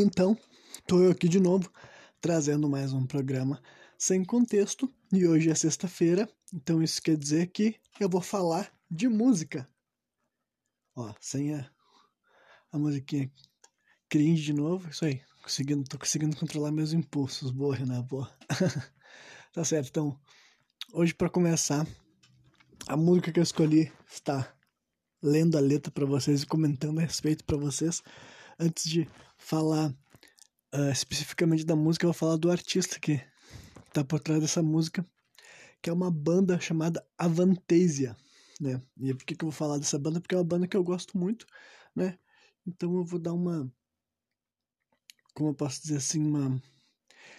Então, tô eu aqui de novo, trazendo mais um programa sem contexto, e hoje é sexta-feira, então isso quer dizer que eu vou falar de música. Ó, sem a, a musiquinha cringe de novo, isso aí, conseguindo, tô conseguindo controlar meus impulsos, boa, Renan, boa. tá certo, então, hoje para começar, a música que eu escolhi está lendo a letra para vocês e comentando a respeito para vocês antes de falar uh, especificamente da música, eu vou falar do artista que tá por trás dessa música, que é uma banda chamada Avantasia, né? E por que, que eu vou falar dessa banda? Porque é uma banda que eu gosto muito, né? Então eu vou dar uma, como eu posso dizer assim, uma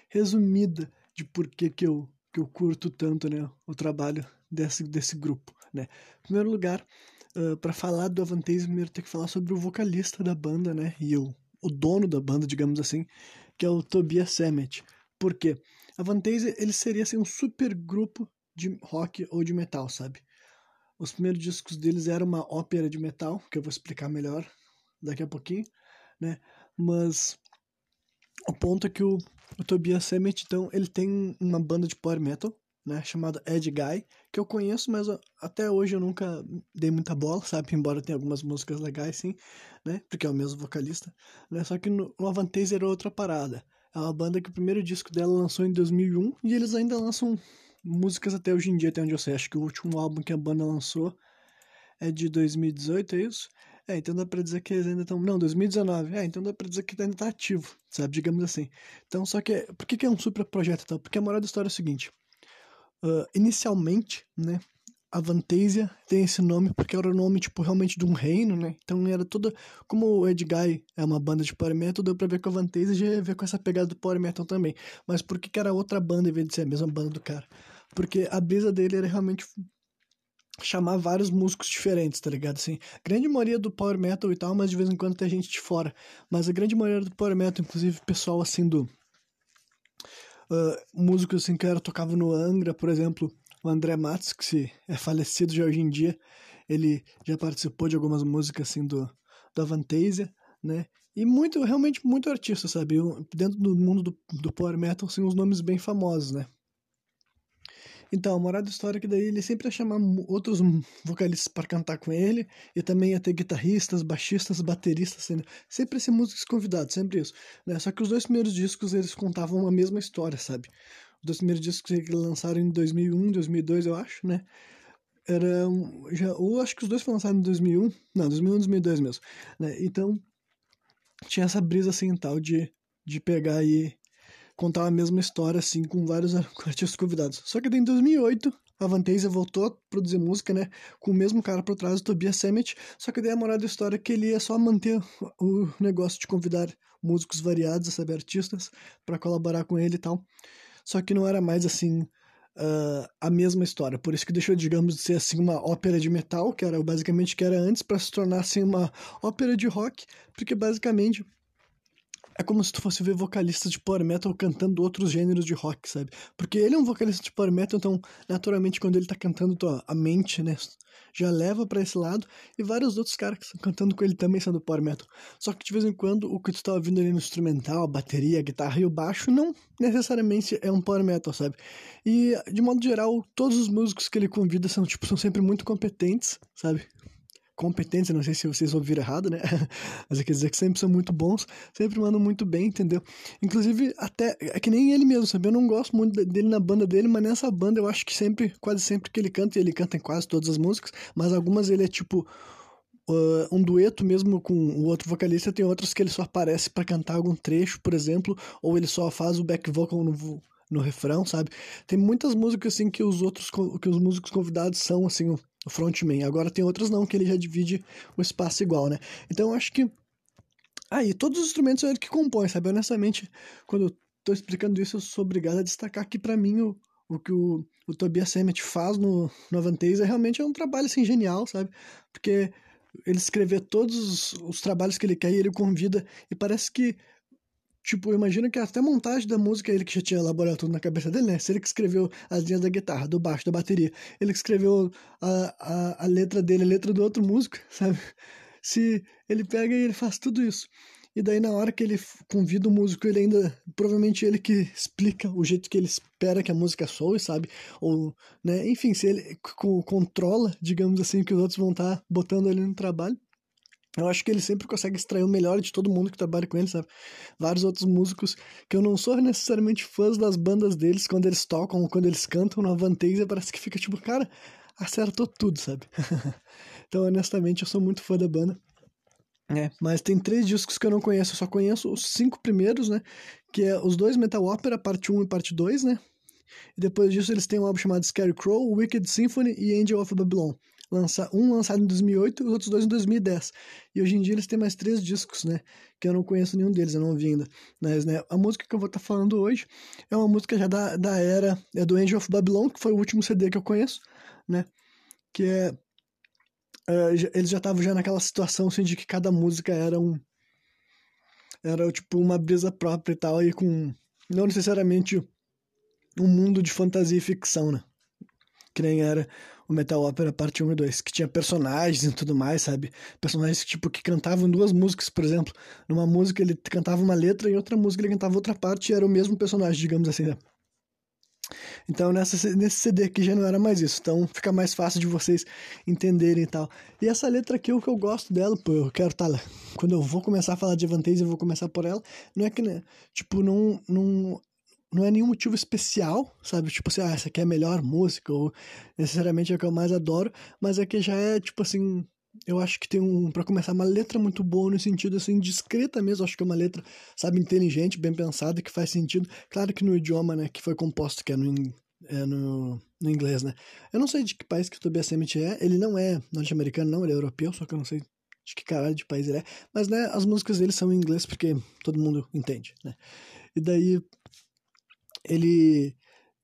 resumida de por que, que, eu, que eu curto tanto, né? O trabalho desse, desse grupo, né? Em primeiro lugar, uh, para falar do Avantasia, primeiro tem que falar sobre o vocalista da banda, né? E eu o dono da banda, digamos assim, que é o Tobias Sammet. Por quê? A Vantage, ele seria assim, um super grupo de rock ou de metal, sabe? Os primeiros discos deles eram uma ópera de metal, que eu vou explicar melhor daqui a pouquinho, né? Mas o ponto é que o, o Tobias Sammet, então, ele tem uma banda de power metal, né, chamada Ed Guy, que eu conheço, mas até hoje eu nunca dei muita bola, sabe? Embora tenha algumas músicas legais, sim, né? Porque é o mesmo vocalista, né? Só que no, no Avantasia era outra parada. É uma banda que o primeiro disco dela lançou em 2001 e eles ainda lançam músicas até hoje em dia, até onde eu sei. Acho que o último álbum que a banda lançou é de 2018, é isso? É, então dá pra dizer que eles ainda estão. Não, 2019. É, então dá pra dizer que ainda tá ativo, sabe? Digamos assim. Então, só que. Por que, que é um super projeto então? Porque a moral da história é o seguinte: Uh, inicialmente, né, a Vantasia tem esse nome porque era o nome, tipo, realmente de um reino, né? Então era toda... Como o Ed Guy é uma banda de power metal, deu pra ver que a Vantasia já ia ver com essa pegada do power metal também. Mas por que que era outra banda em vez de ser a mesma banda do cara? Porque a brisa dele era realmente chamar vários músicos diferentes, tá ligado? Assim, grande maioria do power metal e tal, mas de vez em quando tem gente de fora. Mas a grande maioria do power metal, inclusive pessoal assim do uh, músicos assim que era tocava no Angra, por exemplo, o André Matos, que é falecido já hoje em dia, ele já participou de algumas músicas assim do, do Avantasia, né? E muito, realmente muito artista, sabe? Dentro do mundo do, do power metal, assim, uns nomes bem famosos, né? Então, a moral da história é que daí ele sempre ia chamar outros vocalistas para cantar com ele, e também ia ter guitarristas, baixistas, bateristas, sendo sempre esse músicos convidados, sempre isso. Né? Só que os dois primeiros discos eles contavam a mesma história, sabe? Os dois primeiros discos que lançaram em 2001, 2002, eu acho, né? Era já, ou acho que os dois foram lançados em 2001, não, 2001, 2002 mesmo, né? Então tinha essa brisa assim tal de de pegar aí contar a mesma história, assim, com vários artistas convidados. Só que em 2008, a Vantasia voltou a produzir música, né, com o mesmo cara por trás, o Tobias Sammet, só que daí a moral da história é que ele ia só manter o negócio de convidar músicos variados, sabe, artistas, para colaborar com ele e tal. Só que não era mais, assim, uh, a mesma história. Por isso que deixou, digamos, de ser, assim, uma ópera de metal, que era basicamente que era antes, para se tornar, assim, uma ópera de rock, porque basicamente é como se tu fosse ver vocalistas de power metal cantando outros gêneros de rock, sabe? Porque ele é um vocalista de power metal, então, naturalmente, quando ele tá cantando, tua, a mente, né, já leva para esse lado, e vários outros caras que estão cantando com ele também são do power metal. Só que de vez em quando, o que tu tá ouvindo ali no instrumental, a bateria, a guitarra e o baixo, não necessariamente é um power metal, sabe? E, de modo geral, todos os músicos que ele convida são, tipo, são sempre muito competentes, sabe? Competentes, não sei se vocês ouviram errado, né? Mas quer dizer que sempre são muito bons, sempre mandam muito bem, entendeu? Inclusive, até, é que nem ele mesmo, sabe? Eu não gosto muito dele na banda dele, mas nessa banda eu acho que sempre, quase sempre que ele canta, e ele canta em quase todas as músicas, mas algumas ele é tipo uh, um dueto mesmo com o outro vocalista, tem outras que ele só aparece para cantar algum trecho, por exemplo, ou ele só faz o back vocal no, no refrão, sabe? Tem muitas músicas assim que os outros que os músicos convidados são assim o frontman. Agora tem outras não, que ele já divide o espaço igual, né? Então eu acho que. Aí, ah, todos os instrumentos são ele que compõe, sabe? Honestamente, quando eu tô explicando isso, eu sou obrigado a destacar que para mim o, o que o, o Tobias Sammet faz no, no Avantasia realmente é um trabalho assim genial, sabe? Porque ele escrever todos os, os trabalhos que ele quer e ele convida, e parece que Tipo, imagina que até a montagem da música ele que já tinha elaborado tudo na cabeça dele, né? Se ele que escreveu as linhas da guitarra, do baixo, da bateria, ele que escreveu a, a, a letra dele, a letra do outro músico, sabe? Se ele pega e ele faz tudo isso. E daí, na hora que ele convida o músico, ele ainda. Provavelmente ele que explica o jeito que ele espera que a música soe, sabe? Ou, né? Enfim, se ele controla, digamos assim, que os outros vão estar tá botando ele no trabalho. Eu acho que ele sempre consegue extrair o melhor de todo mundo que trabalha com ele, sabe? Vários outros músicos que eu não sou necessariamente fãs das bandas deles quando eles tocam ou quando eles cantam no Avantasia, parece que fica tipo, cara, acertou tudo, sabe? então, honestamente, eu sou muito fã da banda. É, mas tem três discos que eu não conheço, eu só conheço os cinco primeiros, né? Que é os dois Metal Opera, parte 1 e parte 2, né? E depois disso eles têm um álbum chamado Scarecrow, Wicked Symphony e Angel of Babylon. Lança, um lançado em 2008 e os outros dois em 2010. E hoje em dia eles têm mais três discos, né? Que eu não conheço nenhum deles, eu não ouvi ainda. Mas, né, a música que eu vou estar tá falando hoje é uma música já da, da era é do Angel of Babylon, que foi o último CD que eu conheço, né? Que é uh, eles já estavam já naquela situação assim, de que cada música era um era tipo uma brisa própria e tal e com não necessariamente um mundo de fantasia e ficção, né? Que nem era o Metal Opera parte 1 e 2, que tinha personagens e tudo mais, sabe? Personagens tipo que cantavam duas músicas, por exemplo. Numa música ele cantava uma letra e outra música ele cantava outra parte e era o mesmo personagem, digamos assim, né? Então nessa, nesse CD aqui já não era mais isso, então fica mais fácil de vocês entenderem e tal. E essa letra aqui, o que eu gosto dela, pô, eu quero tá lá. Quando eu vou começar a falar de Avantasia, eu vou começar por ela. Não é que, né, tipo, não, não, não é nenhum motivo especial, sabe? Tipo assim, ah, essa aqui é a melhor música, ou necessariamente é a que eu mais adoro, mas é que já é, tipo assim, eu acho que tem um, para começar, uma letra muito boa no sentido assim, discreta mesmo. Acho que é uma letra, sabe, inteligente, bem pensada, que faz sentido. Claro que no idioma, né, que foi composto, que é no, é no, no inglês, né. Eu não sei de que país que o Tobias Sammet é. Ele não é norte-americano, não, ele é europeu, só que eu não sei de que caralho de país ele é. Mas, né, as músicas dele são em inglês porque todo mundo entende, né. E daí, ele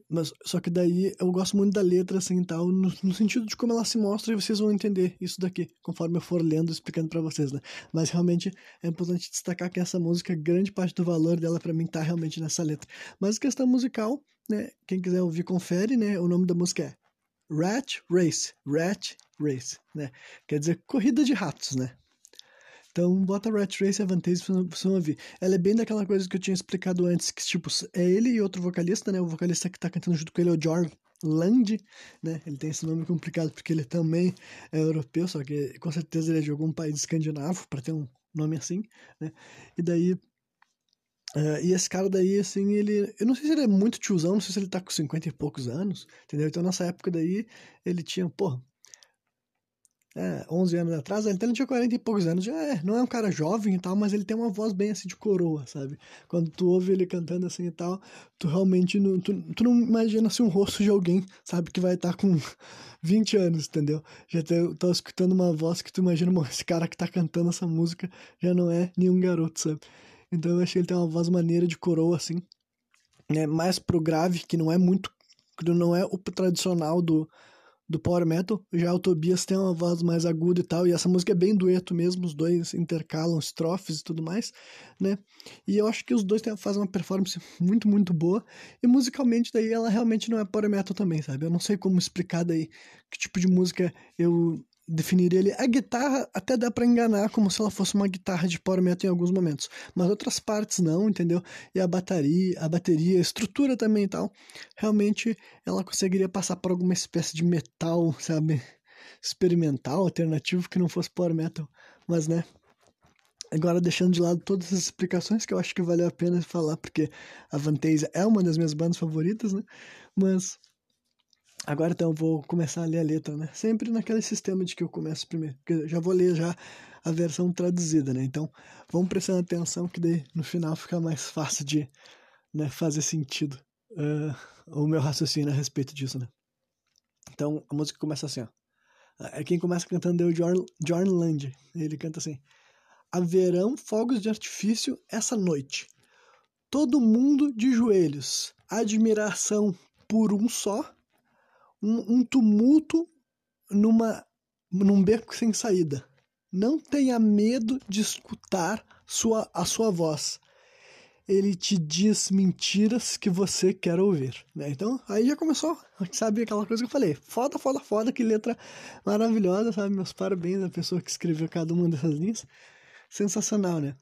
mas, só que daí eu gosto muito da letra, assim, tal, no, no, sentido de como ela se mostra e vocês vão entender isso daqui, conforme eu for lendo explicando para vocês, né? Mas realmente é importante destacar que essa música, grande parte do valor dela para mim tá realmente nessa letra. Mas questão musical, né? Quem quiser ouvir, confere, né? O nome da música é Rat Race, Rat Race, né? Quer dizer, corrida de ratos, né? Então, bota Rat Race Advantage pra ouvir. Ela é bem daquela coisa que eu tinha explicado antes, que, tipo, é ele e outro vocalista, né? O vocalista que tá cantando junto com ele é o George Land, né? Ele tem esse nome complicado porque ele também é europeu, só que com certeza ele é de algum país escandinavo, para ter um nome assim, né? E daí Uh, e esse cara daí, assim, ele. Eu não sei se ele é muito tiozão, não sei se ele tá com 50 e poucos anos, entendeu? Então nessa época daí, ele tinha, porra, é, 11 anos atrás, então ele tinha 40 e poucos anos, já é, não é um cara jovem e tal, mas ele tem uma voz bem assim de coroa, sabe? Quando tu ouve ele cantando assim e tal, tu realmente não, tu, tu não imagina assim um rosto de alguém, sabe, que vai estar tá com 20 anos, entendeu? Já tá, escutando uma voz que tu imagina, esse cara que tá cantando essa música já não é nenhum garoto, sabe? Então eu achei ele tem uma voz maneira de coroa, assim, né? Mais pro grave, que não é muito, não é o tradicional do do power metal. Já o Tobias tem uma voz mais aguda e tal, e essa música é bem dueto mesmo, os dois intercalam estrofes e tudo mais, né? E eu acho que os dois fazem uma performance muito, muito boa, e musicalmente daí ela realmente não é power metal também, sabe? Eu não sei como explicar daí que tipo de música eu definiria ele. A guitarra até dá para enganar como se ela fosse uma guitarra de power metal em alguns momentos, mas outras partes não, entendeu? E a bateria, a bateria, a estrutura também e tal, realmente ela conseguiria passar por alguma espécie de metal, sabe? Experimental, alternativo que não fosse power metal, mas né? Agora, deixando de lado todas as explicações que eu acho que valeu a pena falar, porque a Vantage é uma das minhas bandas favoritas, né? Mas Agora então eu vou começar a ler a letra, né? Sempre naquele sistema de que eu começo primeiro, porque eu já vou ler já a versão traduzida, né? Então, vamos prestando atenção que daí no final fica mais fácil de né, fazer sentido uh, o meu raciocínio a respeito disso, né? Então, a música começa assim, ó. É quem começa cantando é o John, John Land. Ele canta assim: Haverão fogos de artifício essa noite. Todo mundo de joelhos. Admiração por um só um, um tumulto numa, num beco sem saída. Não tenha medo de escutar sua, a sua voz. Ele te diz mentiras que você quer ouvir. Né? Então, aí já começou, sabe aquela coisa que eu falei. Foda, foda, foda, que letra maravilhosa, sabe? Meus parabéns à pessoa que escreveu cada uma dessas linhas. Sensacional, né?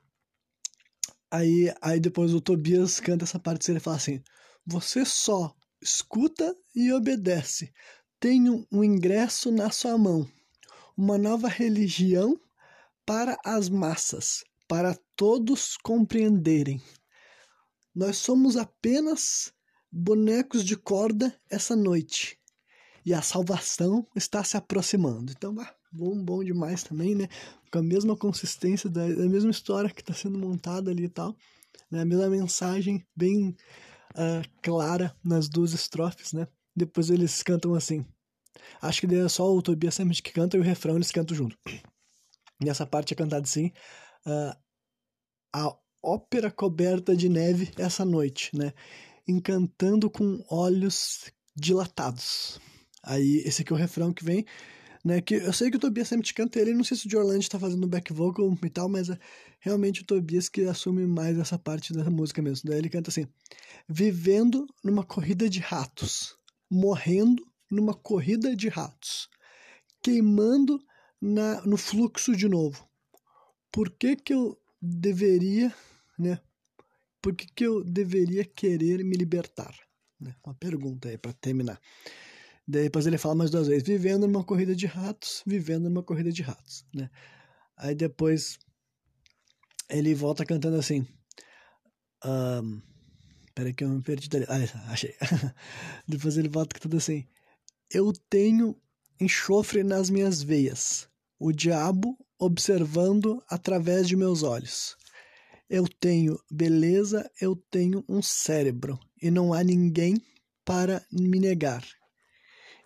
Aí, aí depois o Tobias canta essa parte, ele fala assim: Você só escuta e obedece. Tenho um ingresso na sua mão, uma nova religião para as massas, para todos compreenderem. Nós somos apenas bonecos de corda essa noite e a salvação está se aproximando. Então, ah, bom, bom demais também, né? Com a mesma consistência da, da mesma história que está sendo montada ali e tal, né? A mesma mensagem bem uh, clara nas duas estrofes, né? Depois eles cantam assim. Acho que é só o Tobias sempre que canta e o refrão eles cantam junto. E essa parte é cantada assim. Uh, a ópera coberta de neve essa noite, né? Encantando com olhos dilatados. Aí, esse aqui é o refrão que vem, né? Que eu sei que o Tobias sempre canta ele, não sei se o Jorland tá fazendo back vocal e tal, mas é realmente o Tobias que assume mais essa parte da música mesmo. Daí ele canta assim: Vivendo numa corrida de ratos, morrendo numa corrida de ratos, queimando na, no fluxo de novo. Por que que eu deveria, né? Por que que eu deveria querer me libertar? Né? Uma pergunta aí para terminar. Depois ele fala mais duas vezes, vivendo numa corrida de ratos, vivendo numa corrida de ratos, né? Aí depois ele volta cantando assim. Um, peraí que eu me perdi dali. Ah, achei. depois ele volta cantando assim. Eu tenho enxofre nas minhas veias, o diabo observando através de meus olhos. Eu tenho beleza, eu tenho um cérebro, e não há ninguém para me negar.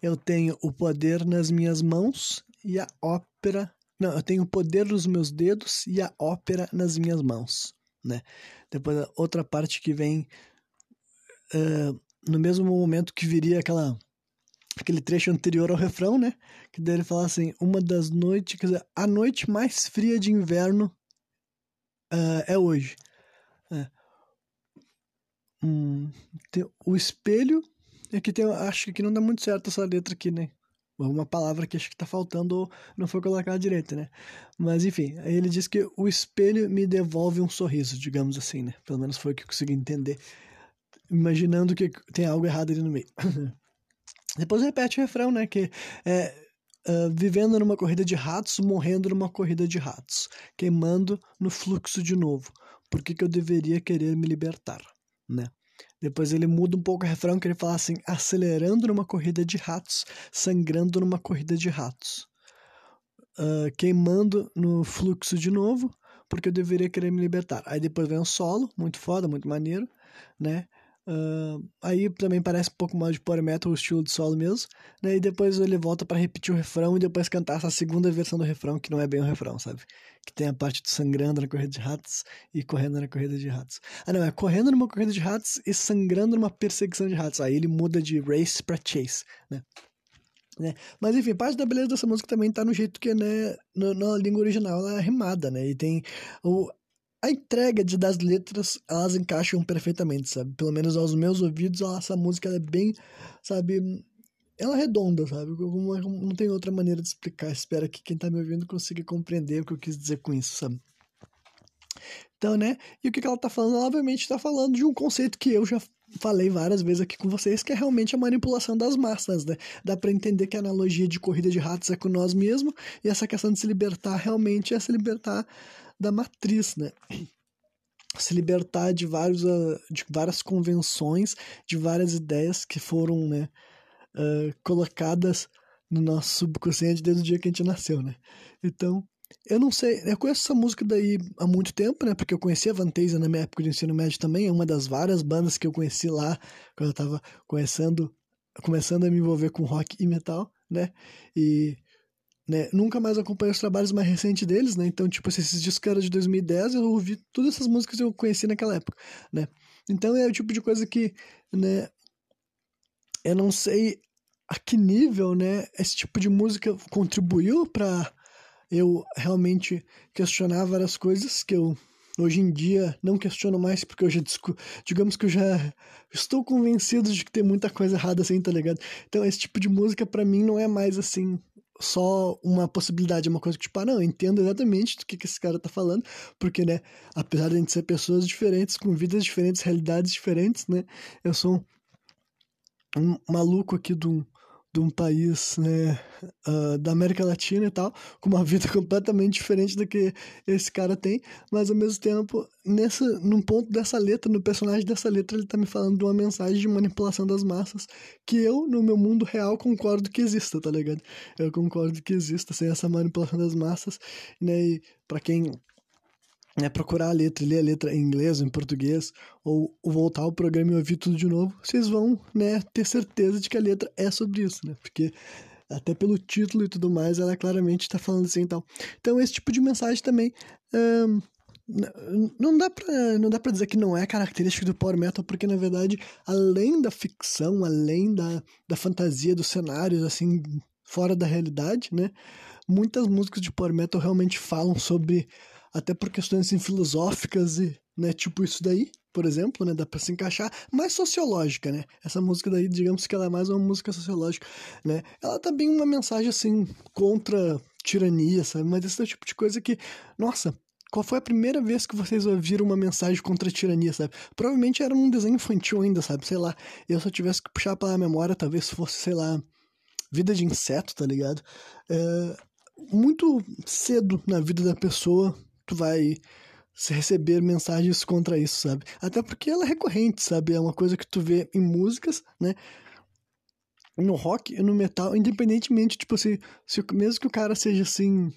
Eu tenho o poder nas minhas mãos e a ópera. Não, eu tenho o poder nos meus dedos e a ópera nas minhas mãos, né? Depois outra parte que vem uh, no mesmo momento que viria aquela aquele trecho anterior ao refrão, né? Que dele fala assim: uma das noites, quer dizer, a noite mais fria de inverno uh, é hoje. É. Hum, o espelho é que tem, acho que não dá muito certo essa letra aqui, né? Uma palavra que acho que tá faltando ou não foi colocada direito, né? Mas enfim, aí ele diz que o espelho me devolve um sorriso, digamos assim, né? Pelo menos foi o que eu consegui entender. Imaginando que tem algo errado ali no meio. Depois repete o refrão, né? Que é uh, vivendo numa corrida de ratos, morrendo numa corrida de ratos, queimando no fluxo de novo. Por que, que eu deveria querer me libertar, né? Depois ele muda um pouco o refrão, que ele fala assim: acelerando numa corrida de ratos, sangrando numa corrida de ratos. Uh, queimando no fluxo de novo, porque eu deveria querer me libertar. Aí depois vem um solo, muito foda, muito maneiro, né? Uh, aí também parece um pouco mais de power metal, o estilo de solo mesmo. Né? E depois ele volta para repetir o refrão e depois cantar essa segunda versão do refrão, que não é bem o refrão, sabe? Que tem a parte do sangrando na corrida de ratos e correndo na corrida de ratos. Ah, não, é correndo numa corrida de ratos e sangrando numa perseguição de ratos. Aí ele muda de race para chase, né? Né? Mas enfim, parte da beleza dessa música também tá no jeito que, né, no, na língua original ela é rimada, né? E tem o, a entrega de, das letras, elas encaixam perfeitamente, sabe? Pelo menos aos meus ouvidos, essa música é bem, sabe? Ela é redonda, sabe? Não tem outra maneira de explicar. Espero que quem tá me ouvindo consiga compreender o que eu quis dizer com isso, sabe? Então, né? E o que, que ela tá falando? Ela, obviamente, tá falando de um conceito que eu já falei várias vezes aqui com vocês, que é realmente a manipulação das massas, né? Dá para entender que a analogia de corrida de ratos é com nós mesmos, e essa questão de se libertar realmente é se libertar da matriz, né? Se libertar de, vários, uh, de várias convenções, de várias ideias que foram né, uh, colocadas no nosso subconsciente desde o dia que a gente nasceu, né? Então, eu não sei, eu conheço essa música daí há muito tempo, né? Porque eu conheci a Vantasia na minha época de ensino médio também, é uma das várias bandas que eu conheci lá quando eu tava começando, começando a me envolver com rock e metal, né? E né? Nunca mais acompanhei os trabalhos mais recentes deles, né? Então, tipo, esses discos eram de 2010, eu ouvi todas essas músicas que eu conheci naquela época, né? Então é o tipo de coisa que, né, eu não sei a que nível, né, esse tipo de música contribuiu para eu realmente questionar várias coisas que eu hoje em dia não questiono mais porque eu já digamos que eu já estou convencido de que tem muita coisa errada assim, tá ligado? Então esse tipo de música para mim não é mais assim só uma possibilidade, uma coisa que, tipo, ah, não, eu entendo exatamente do que, que esse cara tá falando, porque, né, apesar de a gente ser pessoas diferentes, com vidas diferentes, realidades diferentes, né, eu sou um, um maluco aqui de um, de um país né, uh, da América Latina e tal, com uma vida completamente diferente do que esse cara tem, mas ao mesmo tempo, nessa, num ponto dessa letra, no personagem dessa letra, ele tá me falando de uma mensagem de manipulação das massas que eu, no meu mundo real, concordo que exista, tá ligado? Eu concordo que exista, sem essa manipulação das massas, né, e pra quem né, procurar a letra, ler a letra em inglês, em português, ou, voltar ao programa e ouvir tudo de novo, vocês vão né, ter certeza de que a letra é sobre isso, né? Porque até pelo título e tudo mais, ela claramente está falando assim então. Então, esse tipo de mensagem também. Não dá pra, não dá pra dizer que não é característica do power metal, porque na verdade, além da ficção, além da, da fantasia dos cenários, assim, fora da realidade, né? Muitas músicas de power metal realmente falam sobre até por questões assim, filosóficas e, né, tipo isso daí, por exemplo, né, dá para se encaixar, mais sociológica, né? Essa música daí, digamos que ela é mais uma música sociológica, né? Ela tá bem uma mensagem assim contra tirania, sabe? Mas esse é o tipo de coisa que, nossa, qual foi a primeira vez que vocês ouviram uma mensagem contra a tirania, sabe? Provavelmente era um desenho infantil ainda, sabe? Sei lá. Eu eu tivesse que puxar pela memória, talvez fosse, sei lá, Vida de Inseto, tá ligado? É, muito cedo na vida da pessoa, tu vai receber mensagens contra isso, sabe? Até porque ela é recorrente, sabe? É uma coisa que tu vê em músicas, né? No rock e no metal, independentemente, tipo assim, se, mesmo que o cara seja assim.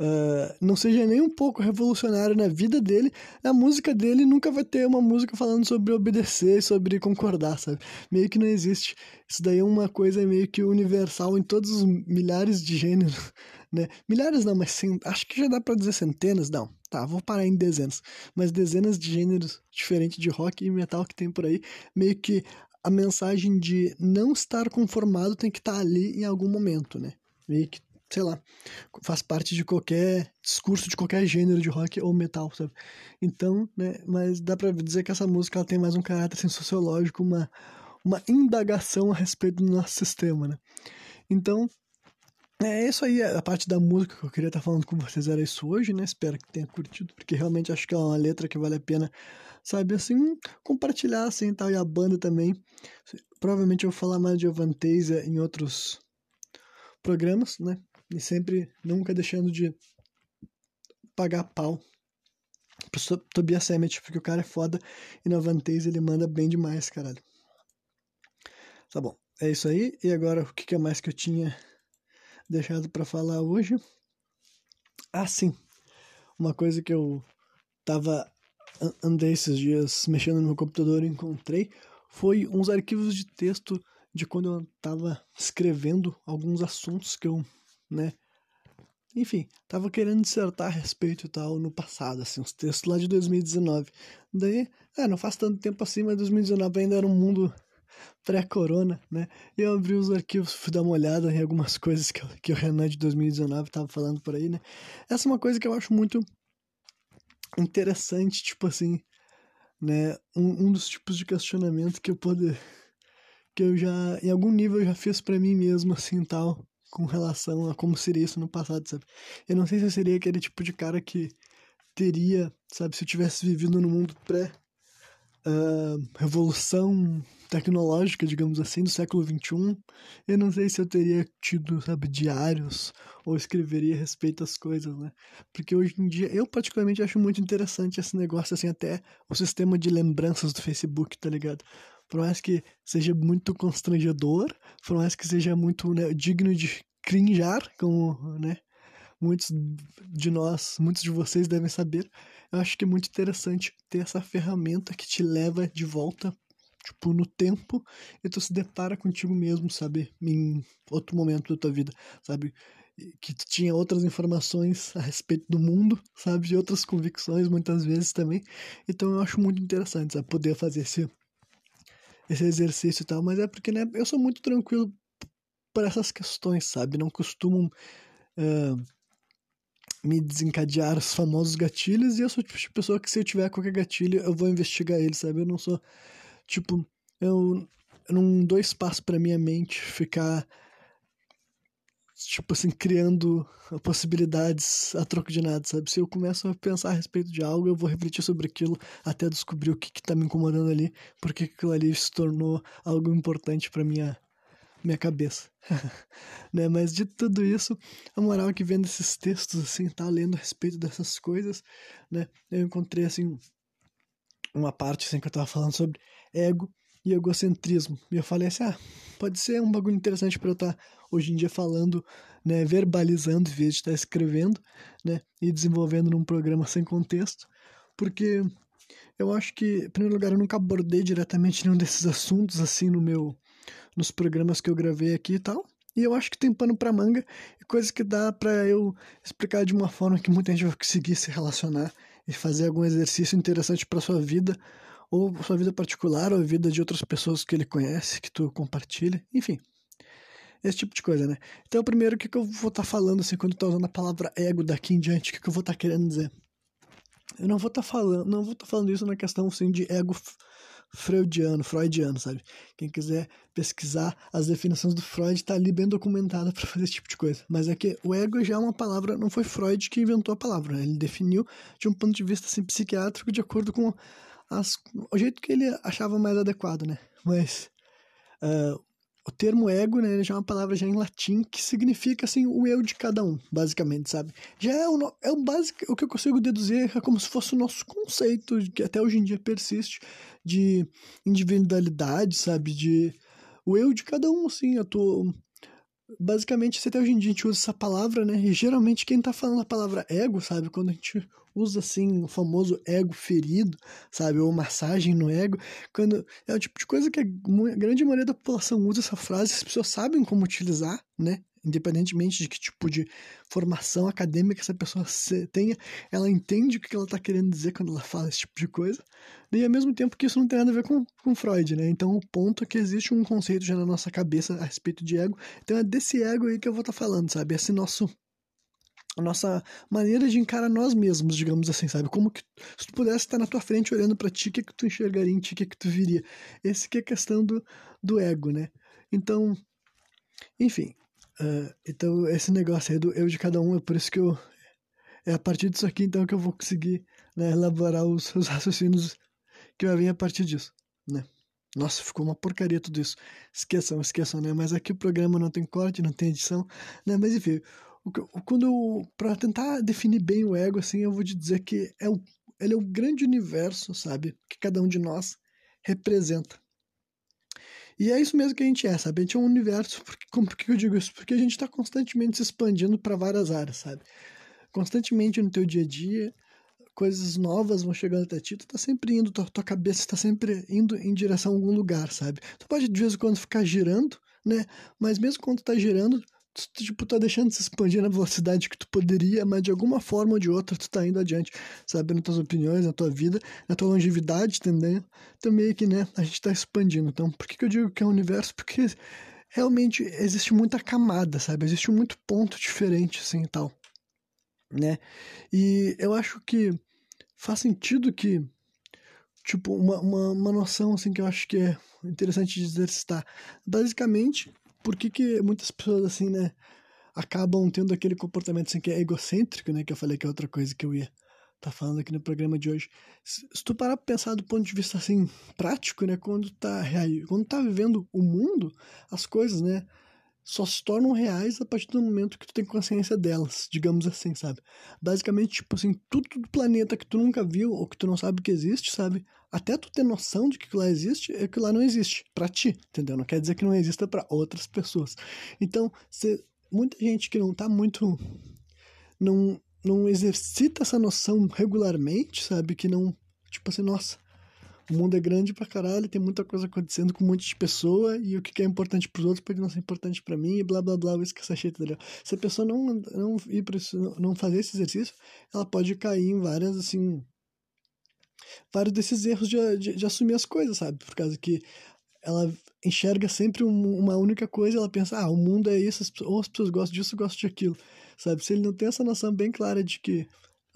Uh, não seja nem um pouco revolucionário na vida dele, a música dele nunca vai ter uma música falando sobre obedecer, sobre concordar, sabe? Meio que não existe. Isso daí é uma coisa meio que universal em todos os milhares de gêneros né? Milhares não, mas acho que já dá para dizer centenas, não. Tá, vou parar em dezenas. Mas dezenas de gêneros diferentes de rock e metal que tem por aí, meio que a mensagem de não estar conformado tem que estar tá ali em algum momento, né? Meio que, sei lá, faz parte de qualquer discurso de qualquer gênero de rock ou metal, sabe? Então, né, mas dá pra dizer que essa música ela tem mais um caráter assim, sociológico, uma, uma indagação a respeito do nosso sistema, né? Então, é isso aí, a parte da música que eu queria estar falando com vocês era isso hoje, né? Espero que tenha curtido, porque realmente acho que é uma letra que vale a pena, sabe, assim, compartilhar, assim, tal, e a banda também. Provavelmente eu vou falar mais de Avantasia em outros programas, né? E sempre, nunca deixando de pagar pau pro Tobias Sammet, porque o cara é foda e no Avantasia ele manda bem demais, caralho. Tá bom, é isso aí. E agora, o que, que é mais que eu tinha deixado para falar hoje. Ah, sim. Uma coisa que eu tava andei esses dias mexendo no meu computador e encontrei foi uns arquivos de texto de quando eu tava escrevendo alguns assuntos que eu, né, enfim, tava querendo dissertar a respeito e tal no passado, assim, uns textos lá de 2019. Daí, é, não faz tanto tempo assim, mas 2019 ainda era um mundo pré-corona, né? E eu abri os arquivos, fui dar uma olhada em algumas coisas que, que o Renan de 2019 estava falando por aí, né? Essa é uma coisa que eu acho muito interessante, tipo assim, né? Um, um dos tipos de questionamento que eu poder que eu já, em algum nível, eu já fiz para mim mesmo, assim, tal, com relação a como seria isso no passado, sabe? Eu não sei se eu seria aquele tipo de cara que teria, sabe, se eu tivesse vivido no mundo pré uh, revolução tecnológica, digamos assim, do século XXI, eu não sei se eu teria tido, sabe, diários ou escreveria a respeito às coisas, né? Porque hoje em dia, eu particularmente acho muito interessante esse negócio, assim, até o sistema de lembranças do Facebook, tá ligado? Por mais que seja muito constrangedor, por mais que seja muito né, digno de crinjar, como, né? Muitos de nós, muitos de vocês devem saber, eu acho que é muito interessante ter essa ferramenta que te leva de volta tipo, no tempo, e tu se depara contigo mesmo, sabe? Em outro momento da tua vida, sabe? Que tu tinha outras informações a respeito do mundo, sabe? De outras convicções, muitas vezes também. Então eu acho muito interessante, sabe? Poder fazer esse, esse exercício e tal. Mas é porque, né? Eu sou muito tranquilo por essas questões, sabe? Não costumo. Uh, me desencadear os famosos gatilhos, e eu sou tipo de pessoa que se eu tiver qualquer gatilho, eu vou investigar ele, sabe? Eu não sou Tipo, eu, eu não dou espaço para minha mente ficar tipo assim, criando possibilidades a troco de nada, sabe? Se eu começo a pensar a respeito de algo, eu vou refletir sobre aquilo até descobrir o que, que tá me incomodando ali, porque aquilo ali se tornou algo importante para minha minha cabeça, né? Mas de tudo isso, a moral é que vendo esses textos, assim, tá lendo a respeito dessas coisas, né? Eu encontrei, assim, uma parte, assim, que eu tava falando sobre ego e egocentrismo. E eu falei assim, ah, pode ser um bagulho interessante para eu estar tá, hoje em dia falando, né, verbalizando em vez de estar tá escrevendo, né, e desenvolvendo num programa sem contexto, porque eu acho que, em primeiro lugar, eu nunca abordei diretamente nenhum desses assuntos, assim, no meu nos programas que eu gravei aqui e tal. E eu acho que tem pano para manga e coisas que dá para eu explicar de uma forma que muita gente vai conseguir se relacionar e fazer algum exercício interessante para sua vida, ou sua vida particular, ou a vida de outras pessoas que ele conhece, que tu compartilha, enfim. Esse tipo de coisa, né? Então, primeiro, o que, que eu vou estar tá falando, assim, quando eu tô usando a palavra ego daqui em diante, o que, que eu vou estar tá querendo dizer? Eu não vou estar tá falando, não vou estar tá falando isso na questão, assim, de ego freudiano, freudiano, sabe? Quem quiser pesquisar as definições do Freud está ali bem documentada para fazer esse tipo de coisa. Mas é que o ego já é uma palavra, não foi Freud que inventou a palavra, né? ele definiu de um ponto de vista assim, psiquiátrico de acordo com as, o jeito que ele achava mais adequado, né? Mas uh, o termo ego, né, já é uma palavra já em latim que significa assim o eu de cada um, basicamente, sabe? Já é o, é o básico, o que eu consigo deduzir é como se fosse o nosso conceito que até hoje em dia persiste de individualidade, sabe? De o eu de cada um, assim, eu tô basicamente até hoje em dia a gente usa essa palavra, né? E geralmente quem tá falando a palavra ego, sabe, quando a gente usa assim o famoso ego ferido, sabe, ou massagem no ego, quando é o tipo de coisa que a grande maioria da população usa essa frase, as pessoas sabem como utilizar, né? Independentemente de que tipo de formação acadêmica essa pessoa tenha, ela entende o que ela está querendo dizer quando ela fala esse tipo de coisa. E ao mesmo tempo que isso não tem nada a ver com, com Freud, né? Então o ponto é que existe um conceito já na nossa cabeça a respeito de ego. Então é desse ego aí que eu vou estar tá falando, sabe? Esse nosso a nossa maneira de encarar nós mesmos, digamos assim, sabe? Como que se tu pudesse estar na tua frente olhando para ti, o que que tu enxergaria em ti, o que que tu viria? Esse que é a questão do, do ego, né? Então, enfim, uh, então esse negócio aí do eu de cada um, é por isso que eu é a partir disso aqui então que eu vou conseguir né, elaborar os, os raciocínios que vai vir a partir disso, né? Nossa, ficou uma porcaria tudo isso. Esqueçam, esqueçam, né? Mas aqui o programa não tem corte, não tem edição, né? Mas enfim, quando para tentar definir bem o ego assim eu vou te dizer que é o, ele é o grande universo sabe que cada um de nós representa e é isso mesmo que a gente é sabe a gente é um universo porque, como, por que eu digo isso porque a gente está constantemente se expandindo para várias áreas sabe constantemente no teu dia a dia coisas novas vão chegando até ti, tu tá sempre indo, tua, tua cabeça está sempre indo em direção a algum lugar, sabe? Tu pode de vez em quando ficar girando, né? Mas mesmo quando tu tá girando, tu, tipo, tá deixando de se expandir na velocidade que tu poderia, mas de alguma forma ou de outra tu tá indo adiante, sabe, nas tuas opiniões, na tua vida, na tua longevidade, entendeu? Então meio que, né, a gente tá expandindo. Então, por que, que eu digo que é um universo? Porque realmente existe muita camada, sabe? Existe muito ponto diferente, assim, e tal, né? E eu acho que faz sentido que, tipo, uma, uma, uma noção, assim, que eu acho que é interessante de exercitar. Basicamente, por que, que muitas pessoas, assim, né, acabam tendo aquele comportamento assim, que é egocêntrico, né, que eu falei que é outra coisa que eu ia tá falando aqui no programa de hoje. Se, se, tu parar pra pensar do ponto de vista, assim, prático, né, quando tá, quando tá vivendo o mundo, as coisas, né, só se tornam reais a partir do momento que tu tem consciência delas, digamos assim, sabe? Basicamente, tipo assim, tudo do planeta que tu nunca viu ou que tu não sabe que existe, sabe? Até tu ter noção de que lá existe, é que lá não existe para ti, entendeu? Não quer dizer que não exista para outras pessoas. Então, muita gente que não tá muito não não exercita essa noção regularmente, sabe? Que não, tipo assim, nossa, o mundo é grande pra caralho, tem muita coisa acontecendo com um monte de pessoa, e o que é importante pros outros pode não ser importante para mim, e blá blá blá, isso que essa cheia, entendeu? Se a pessoa não, não ir pra isso, não fazer esse exercício, ela pode cair em várias, assim, vários desses erros de, de, de assumir as coisas, sabe? Por causa que ela enxerga sempre um, uma única coisa, ela pensa, ah, o mundo é isso, ou as pessoas gostam disso, gostam de aquilo, sabe? Se ele não tem essa noção bem clara de que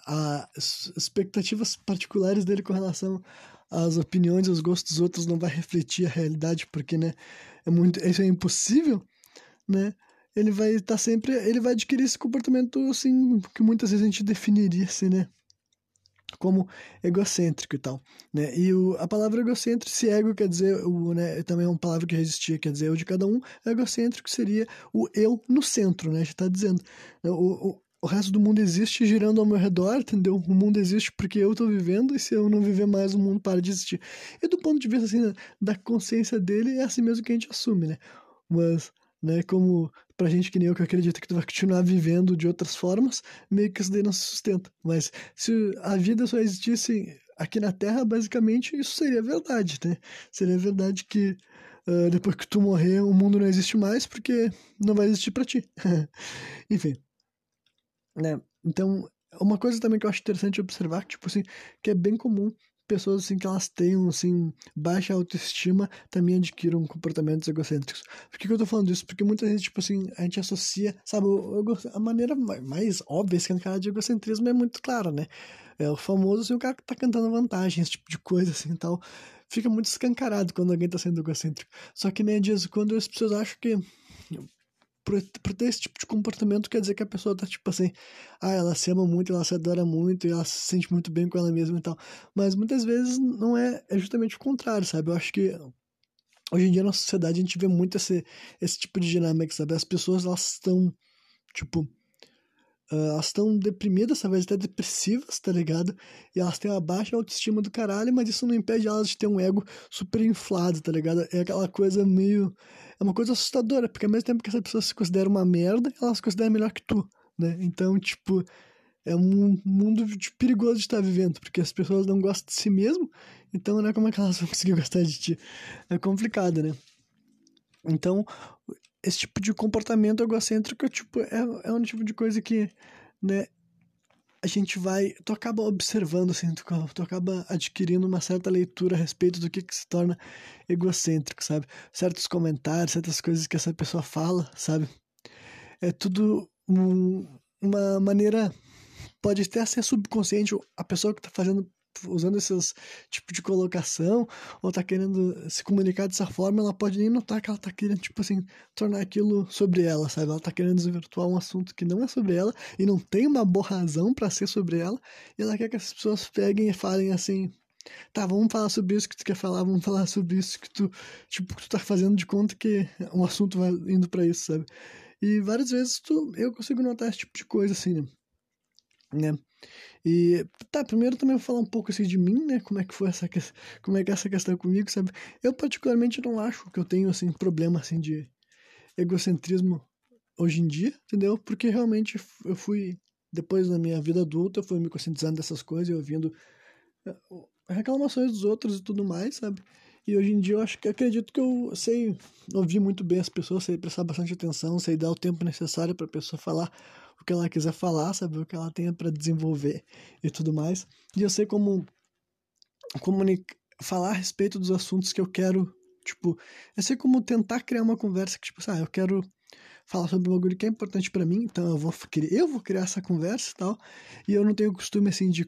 as expectativas particulares dele com relação as opiniões e os gostos dos outros não vai refletir a realidade, porque, né, é muito, isso é impossível, né, ele vai estar tá sempre, ele vai adquirir esse comportamento assim que muitas vezes a gente definiria assim, né? como egocêntrico e tal, né? E o, a palavra egocêntrico, se ego quer dizer, o, né, também é uma palavra que existia, quer dizer, eu de cada um, egocêntrico seria o eu no centro, né? Já está dizendo. O, o, o resto do mundo existe girando ao meu redor, entendeu? O mundo existe porque eu estou vivendo e se eu não viver mais, o mundo para de existir. E do ponto de vista, assim, da consciência dele, é assim mesmo que a gente assume, né? Mas né? Como pra gente que nem eu que acredita que tu vai continuar vivendo de outras formas, meio que isso daí não se sustenta. Mas se a vida só existisse aqui na Terra, basicamente isso seria verdade, né? Seria verdade que uh, depois que tu morrer, o mundo não existe mais porque não vai existir para ti. Enfim. Né? Então, uma coisa também que eu acho interessante observar, tipo assim, que é bem comum pessoas assim que elas tenham assim baixa autoestima também adquiram comportamentos egocêntricos. Por que, que eu tô falando isso? Porque muita gente, tipo assim, a gente associa, sabe, a maneira mais óbvia escancarada de egocentrismo é muito clara, né? É o famoso assim, o cara que tá cantando vantagem, esse tipo de coisa assim tal. Fica muito escancarado quando alguém tá sendo egocêntrico. Só que nem diz, quando as pessoas acham que por, por ter esse tipo de comportamento quer dizer que a pessoa tá tipo assim, ah, ela se ama muito, ela se adora muito e ela se sente muito bem com ela mesma e tal. Mas muitas vezes não é, é justamente o contrário, sabe? Eu acho que hoje em dia na sociedade a gente vê muito esse, esse tipo de dinâmica, sabe? As pessoas elas estão, tipo, Uh, elas estão deprimidas, talvez até depressivas, tá ligado? E elas têm uma baixa autoestima do caralho, mas isso não impede elas de ter um ego super inflado, tá ligado? É aquela coisa meio. É uma coisa assustadora, porque ao mesmo tempo que essa pessoa se considera uma merda, ela se considera melhor que tu, né? Então, tipo, é um mundo perigoso de estar vivendo, porque as pessoas não gostam de si mesmo, então, né, como é que elas vão conseguir gostar de ti? É complicado, né? Então, esse tipo de comportamento egocêntrico, tipo, é, é um tipo de coisa que, né, a gente vai, tu acaba observando, assim, tu, tu acaba adquirindo uma certa leitura a respeito do que, que se torna egocêntrico, sabe? Certos comentários, certas coisas que essa pessoa fala, sabe? É tudo um, uma maneira, pode até ser subconsciente, a pessoa que tá fazendo usando esses tipo de colocação ou tá querendo se comunicar dessa forma, ela pode nem notar que ela tá querendo, tipo assim, tornar aquilo sobre ela, sabe? Ela tá querendo desvirtuar um assunto que não é sobre ela e não tem uma boa razão para ser sobre ela, e ela quer que as pessoas peguem e falem assim, tá, vamos falar sobre isso que tu quer falar, vamos falar sobre isso que tu, tipo, que tu tá fazendo de conta que um assunto vai indo para isso, sabe? E várias vezes tu, eu consigo notar esse tipo de coisa assim, né? Né? E tá, primeiro também vou falar um pouco assim de mim, né? Como é que foi essa como é que é essa questão comigo, sabe? Eu particularmente não acho que eu tenho assim problema assim de egocentrismo hoje em dia, entendeu? Porque realmente eu fui depois da minha vida adulta, eu fui me conscientizando dessas coisas e ouvindo eh, reclamações dos outros e tudo mais, sabe? E hoje em dia eu acho que acredito que eu sei ouvir muito bem as pessoas, sei prestar bastante atenção, sei dar o tempo necessário para a pessoa falar o que ela quiser falar, saber o que ela tenha para desenvolver e tudo mais. E eu sei como comunicar, falar a respeito dos assuntos que eu quero, tipo, eu sei como tentar criar uma conversa que tipo, ah, eu quero falar sobre um bagulho que é importante para mim, então eu vou eu vou criar essa conversa e tal. E eu não tenho costume assim de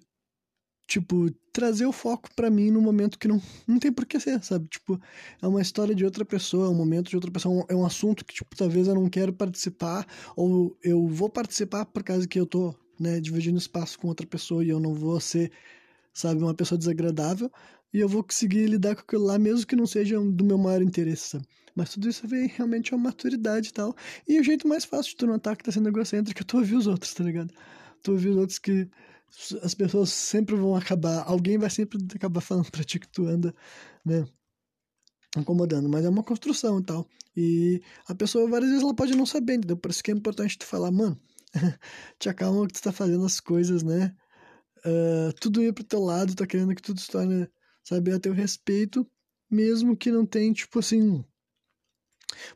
tipo, trazer o foco para mim no momento que não, não tem por que ser, sabe? Tipo, é uma história de outra pessoa, é um momento de outra pessoa, é um assunto que, tipo, talvez eu não quero participar, ou eu vou participar por causa que eu tô, né, dividindo espaço com outra pessoa e eu não vou ser, sabe, uma pessoa desagradável, e eu vou conseguir lidar com aquilo lá, mesmo que não seja do meu maior interesse, sabe? Mas tudo isso vem realmente a maturidade e tal. E o jeito mais fácil de tu notar que tá sendo egocêntrico é tu ouvir os outros, tá ligado? Tu ouvir os outros que as pessoas sempre vão acabar, alguém vai sempre acabar falando pra ti que tu anda, né, incomodando, mas é uma construção e tal. E a pessoa várias vezes ela pode não saber, entendeu? Por isso que é importante tu falar, mano, te acalma que tu tá fazendo as coisas, né? Uh, tudo ir pro teu lado, tá querendo que tudo se torne, sabe, a teu respeito, mesmo que não tenha, tipo assim,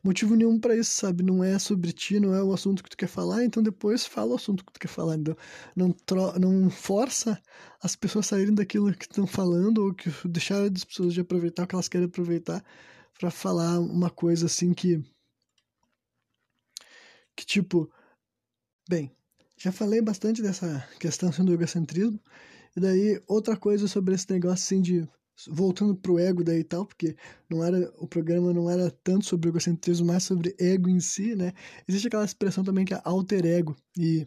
motivo nenhum para isso, sabe? Não é sobre ti, não é o assunto que tu quer falar, então depois fala o assunto que tu quer falar, então não, tro não força as pessoas saírem daquilo que estão falando ou que deixar as pessoas de aproveitar o que elas querem aproveitar para falar uma coisa assim que que tipo, bem, já falei bastante dessa questão assim, do egocentrismo, e daí outra coisa sobre esse negócio assim de voltando pro ego daí e tal, porque não era o programa não era tanto sobre egocentrismo, mas sobre ego em si, né? Existe aquela expressão também que é alter ego e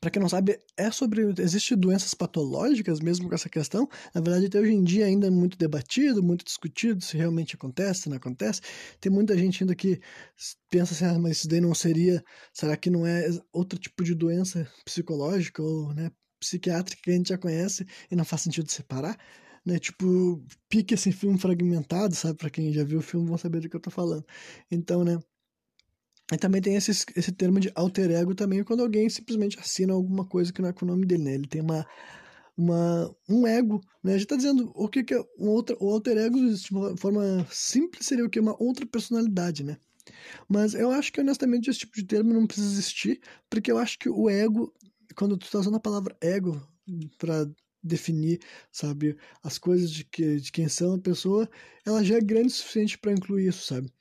para quem não sabe, é sobre existe doenças patológicas mesmo com essa questão. Na verdade, até hoje em dia ainda é muito debatido, muito discutido se realmente acontece, se não acontece. Tem muita gente ainda que pensa assim, ah, mas isso daí não seria, será que não é outro tipo de doença psicológica ou, né, psiquiátrica que a gente já conhece e não faz sentido separar? Né? Tipo, pique esse filme fragmentado, sabe? Para quem já viu o filme vão saber do que eu tô falando. Então, né? E também tem esse, esse termo de alter ego também, quando alguém simplesmente assina alguma coisa que não é com o nome dele, né? Ele tem uma, uma, um ego, né? A gente tá dizendo o que, que é um outra, o alter ego, de uma forma simples, seria o que? Uma outra personalidade, né? Mas eu acho que, honestamente, esse tipo de termo não precisa existir, porque eu acho que o ego, quando tu tá usando a palavra ego para definir, sabe, as coisas de, que, de quem são a pessoa, ela já é grande o suficiente para incluir isso, sabe?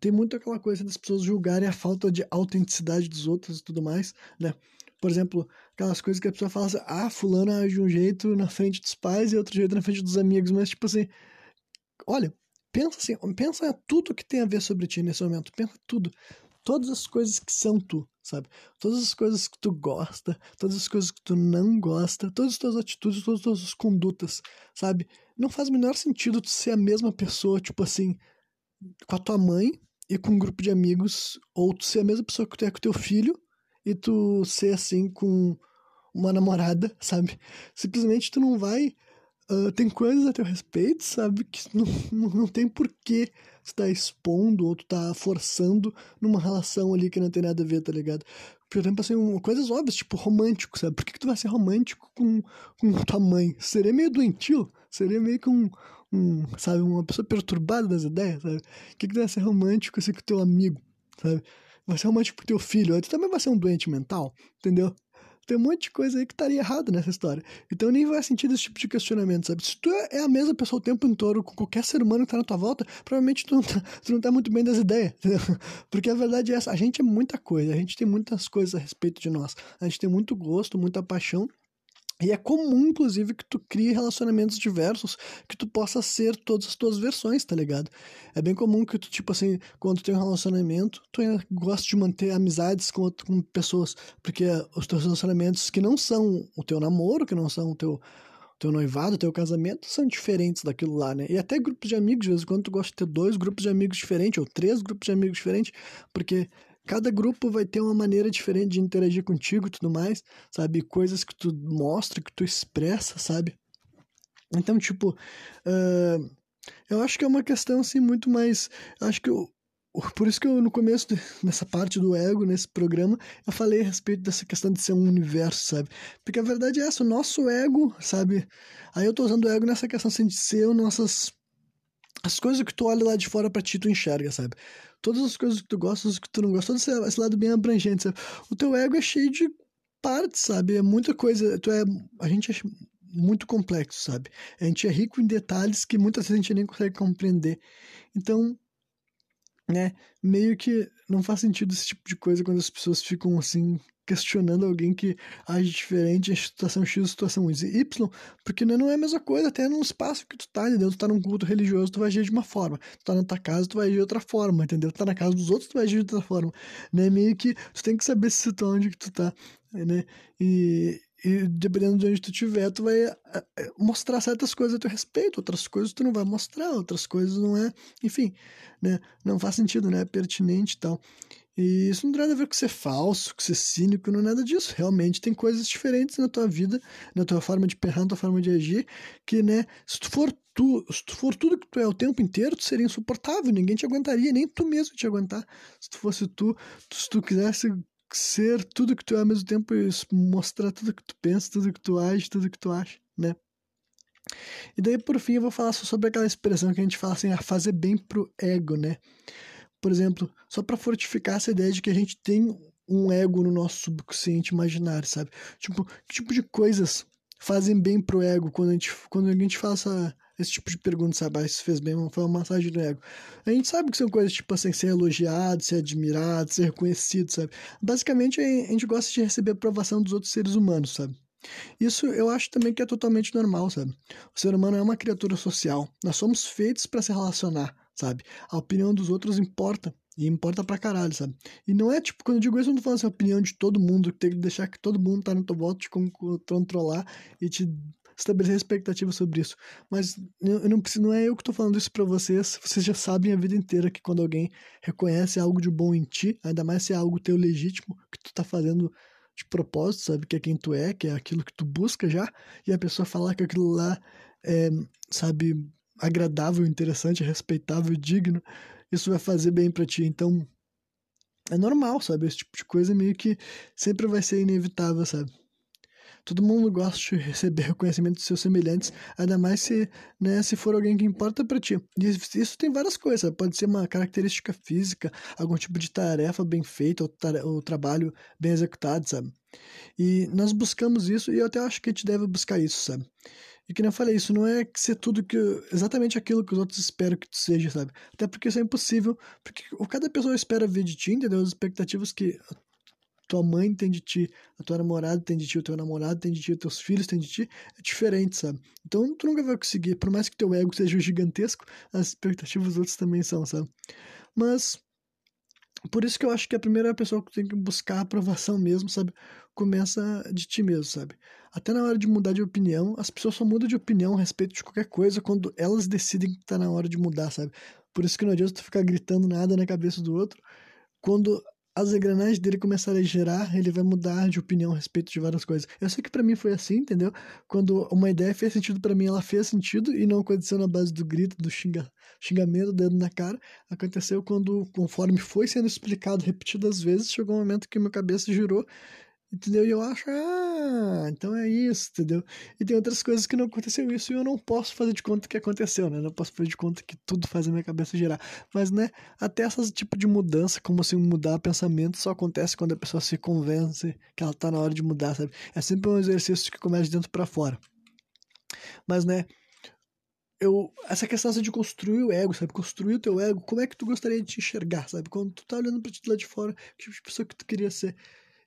tem muito aquela coisa das pessoas julgarem a falta de autenticidade dos outros e tudo mais, né? Por exemplo, aquelas coisas que a pessoa fala assim, ah, fulano age de um jeito na frente dos pais e outro jeito na frente dos amigos, mas tipo assim, olha, pensa assim, pensa tudo que tem a ver sobre ti nesse momento, pensa tudo, todas as coisas que são tu, sabe? Todas as coisas que tu gosta, todas as coisas que tu não gosta, todas as tuas atitudes, todas as tuas condutas, sabe? Não faz o menor sentido tu ser a mesma pessoa, tipo assim, com a tua mãe e com um grupo de amigos, ou tu ser a mesma pessoa que tu é com teu filho, e tu ser assim com uma namorada, sabe? Simplesmente tu não vai. Uh, tem coisas a teu respeito, sabe? Que não, não tem porquê tu tá expondo ou tu tá forçando numa relação ali que não tem nada a ver, tá ligado? Por exemplo, assim, um, coisas óbvias, tipo romântico, sabe? Por que, que tu vai ser romântico com, com tua mãe? Seria meio doentio, seria meio que um, um, sabe, uma pessoa perturbada das ideias, sabe? O que, que vai ser romântico assim com teu amigo, sabe? Vai ser romântico com teu filho, tu também vai ser um doente mental, entendeu? Tem um monte de coisa aí que estaria errado nessa história. Então nem vai sentir esse tipo de questionamento, sabe? Se tu é a mesma pessoa o tempo inteiro com qualquer ser humano que tá na tua volta, provavelmente tu não tá, tu não tá muito bem das ideias, entendeu? Porque a verdade é essa, a gente é muita coisa, a gente tem muitas coisas a respeito de nós. A gente tem muito gosto, muita paixão, e é comum, inclusive, que tu crie relacionamentos diversos, que tu possa ser todas as tuas versões, tá ligado? É bem comum que tu, tipo assim, quando tu tem um relacionamento, tu gosta de manter amizades com, com pessoas, porque os teus relacionamentos que não são o teu namoro, que não são o teu, teu noivado, o teu casamento, são diferentes daquilo lá, né? E até grupos de amigos, de vez em quando tu gosta de ter dois grupos de amigos diferentes, ou três grupos de amigos diferentes, porque cada grupo vai ter uma maneira diferente de interagir contigo e tudo mais, sabe? Coisas que tu mostra, que tu expressa, sabe? Então, tipo, uh, eu acho que é uma questão, assim, muito mais. Acho que eu, por isso que eu, no começo dessa parte do ego, nesse programa, eu falei a respeito dessa questão de ser um universo, sabe? Porque a verdade é essa, o nosso ego, sabe? Aí eu tô usando o ego nessa questão assim, de ser nossas. As coisas que tu olha lá de fora pra ti, tu enxerga, sabe? Todas as coisas que tu gosta, as que tu não gosta, todo esse, lado bem abrangente, sabe? O teu ego é cheio de partes, sabe? É muita coisa. Tu é, a gente é muito complexo, sabe? A gente é rico em detalhes que muitas vezes a gente nem consegue compreender. Então, né, meio que não faz sentido esse tipo de coisa quando as pessoas ficam assim questionando alguém que age diferente em situação X, situação Y, porque não é a mesma coisa, até num espaço que tu tá, entendeu? Tu tá num culto religioso, tu vai agir de uma forma. Tu tá na tua casa, tu vai agir de outra forma, entendeu? Tu tá na casa dos outros, tu vai agir de outra forma. Né? Meio que tu tem que saber se tu onde que tu tá, né? E, e dependendo de onde tu estiver, tu vai mostrar certas coisas a teu respeito, outras coisas tu não vai mostrar, outras coisas não é, enfim, né? Não faz sentido, né? É pertinente e tal. E isso não tem nada a ver com ser falso, com ser cínico, não é nada disso. Realmente tem coisas diferentes na tua vida, na tua forma de perrar, na tua forma de agir, que, né, se tu for tu, se tu for tudo que tu é o tempo inteiro, tu seria insuportável, ninguém te aguentaria, nem tu mesmo te aguentar. Se tu fosse tu, se tu quisesse ser tudo que tu é ao mesmo tempo e mostrar tudo que tu pensa, tudo que tu age, tudo que tu acha, né? E daí, por fim, eu vou falar sobre aquela expressão que a gente fala assim, a fazer bem pro ego, né? por exemplo, só para fortificar essa ideia de que a gente tem um ego no nosso subconsciente imaginário, sabe? Tipo, que tipo de coisas fazem bem pro ego quando a gente, quando a gente faz essa, esse tipo de pergunta, sabe? Ah, isso fez bem, foi uma massagem do ego. A gente sabe que são coisas tipo assim, ser elogiado, ser admirado, ser reconhecido, sabe? Basicamente, a gente gosta de receber aprovação dos outros seres humanos, sabe? Isso eu acho também que é totalmente normal, sabe? O ser humano é uma criatura social. Nós somos feitos para se relacionar, sabe? A opinião dos outros importa. E importa pra caralho, sabe? E não é tipo, quando eu digo isso, eu não tô falando assim, a opinião de todo mundo, que tem que deixar que todo mundo tá no teu voto te controlar e te estabelecer expectativas sobre isso. Mas eu não, preciso, não é eu que tô falando isso para vocês. Vocês já sabem a vida inteira que quando alguém reconhece algo de bom em ti, ainda mais se é algo teu legítimo, que tu tá fazendo de propósito, sabe? Que é quem tu é, que é aquilo que tu busca já, e a pessoa falar que aquilo lá é, sabe, agradável, interessante, respeitável, digno, isso vai fazer bem para ti. Então, é normal, sabe? Esse tipo de coisa meio que sempre vai ser inevitável, sabe? Todo mundo gosta de receber reconhecimento dos seus semelhantes, ainda mais se, né, se for alguém que importa para ti. E isso tem várias coisas, pode ser uma característica física, algum tipo de tarefa bem feita, ou, ou trabalho bem executado, sabe? E nós buscamos isso e eu até acho que a gente deve buscar isso, sabe? E que nem eu falei, isso não é ser tudo que. exatamente aquilo que os outros esperam que tu seja, sabe? Até porque isso é impossível, porque cada pessoa espera ver de ti, entendeu? As expectativas que tua mãe tem de ti, a tua namorada tem de ti, o teu namorado tem de ti, os teus filhos têm de ti, é diferente, sabe? Então tu nunca vai conseguir, por mais que teu ego seja gigantesco, as expectativas dos outros também são, sabe? Mas por isso que eu acho que a primeira pessoa que tem que buscar aprovação mesmo, sabe? Começa de ti mesmo, sabe? Até na hora de mudar de opinião, as pessoas só mudam de opinião a respeito de qualquer coisa quando elas decidem que tá na hora de mudar, sabe? Por isso que não adianta tu ficar gritando nada na cabeça do outro. Quando as engrenagens dele começarem a girar, ele vai mudar de opinião a respeito de várias coisas. Eu sei que para mim foi assim, entendeu? Quando uma ideia fez sentido para mim, ela fez sentido e não aconteceu na base do grito, do xinga, xingamento, dedo na cara. Aconteceu quando, conforme foi sendo explicado repetidas vezes, chegou um momento que minha cabeça girou Entendeu? E eu acho, ah, então é isso, entendeu? E tem outras coisas que não aconteceu isso e eu não posso fazer de conta que aconteceu, né? Não posso fazer de conta que tudo faz a minha cabeça girar. Mas, né, até esse tipo de mudança, como assim mudar pensamento, só acontece quando a pessoa se convence que ela tá na hora de mudar, sabe? É sempre um exercício que começa de dentro para fora. Mas, né, eu, essa questão de construir o ego, sabe? Construir o teu ego, como é que tu gostaria de te enxergar, sabe? Quando tu tá olhando pra ti lá de fora, que tipo de pessoa que tu queria ser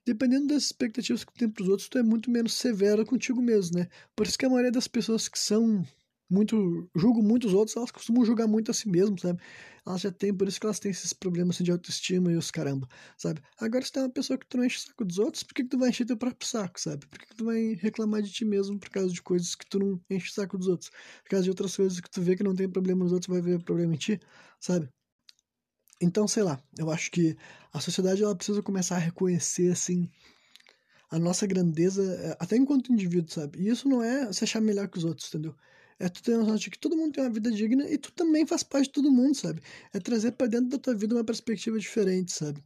dependendo das expectativas que tu tem para os outros, tu é muito menos severo contigo mesmo, né? Por isso que a maioria das pessoas que são muito julgam muito os outros, elas costumam julgar muito a si mesmas, sabe? Elas já têm, por isso que elas têm esses problemas assim, de autoestima e os caramba, sabe? Agora, se tem uma pessoa que tu não enche o saco dos outros, por que, que tu vai encher teu próprio saco, sabe? Por que, que tu vai reclamar de ti mesmo por causa de coisas que tu não enche o saco dos outros? Por causa de outras coisas que tu vê que não tem problema nos outros, vai ver problema em ti, sabe? Então, sei lá, eu acho que a sociedade ela precisa começar a reconhecer assim a nossa grandeza, é, até enquanto indivíduo, sabe? E isso não é se achar melhor que os outros, entendeu? É tu ter noção de que todo mundo tem uma vida digna e tu também faz parte de todo mundo, sabe? É trazer para dentro da tua vida uma perspectiva diferente, sabe?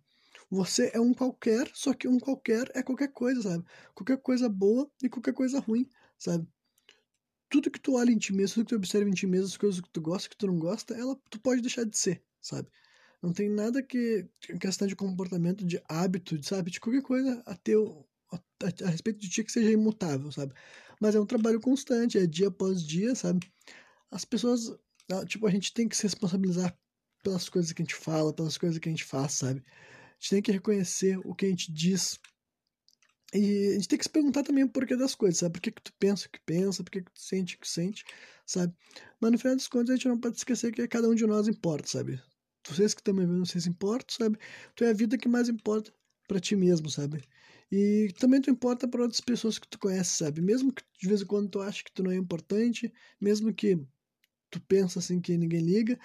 Você é um qualquer, só que um qualquer é qualquer coisa, sabe? Qualquer coisa boa e qualquer coisa ruim, sabe? Tudo que tu olha em ti mesmo, tudo que tu observa em ti mesmo, as coisas que tu gosta, que tu não gosta, ela tu pode deixar de ser, sabe? Não tem nada que. questão de comportamento, de hábito, sabe? De qualquer coisa a, teu, a, a, a respeito de ti que seja imutável, sabe? Mas é um trabalho constante, é dia após dia, sabe? As pessoas. Ah, tipo, a gente tem que se responsabilizar pelas coisas que a gente fala, pelas coisas que a gente faz, sabe? A gente tem que reconhecer o que a gente diz. E a gente tem que se perguntar também o porquê das coisas, sabe? Por que, que tu pensa o que pensa, por que, que tu sente o que sente, sabe? Mas no final das contas a gente não pode esquecer que cada um de nós importa, sabe? Vocês que me vendo, vocês importam, sabe? Tu é a vida que mais importa para ti mesmo, sabe? E também tu importa para outras pessoas que tu conhece, sabe? Mesmo que de vez em quando tu acha que tu não é importante, mesmo que tu pensa assim que ninguém liga,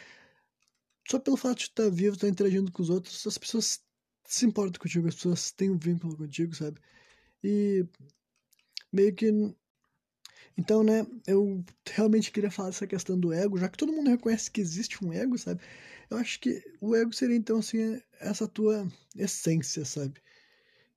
só pelo fato de estar vivo, estar interagindo com os outros, as pessoas se importam contigo, as pessoas têm um vínculo contigo, sabe? E meio que então, né, eu realmente queria falar dessa questão do ego, já que todo mundo reconhece que existe um ego, sabe? Eu acho que o ego seria então assim essa tua essência, sabe?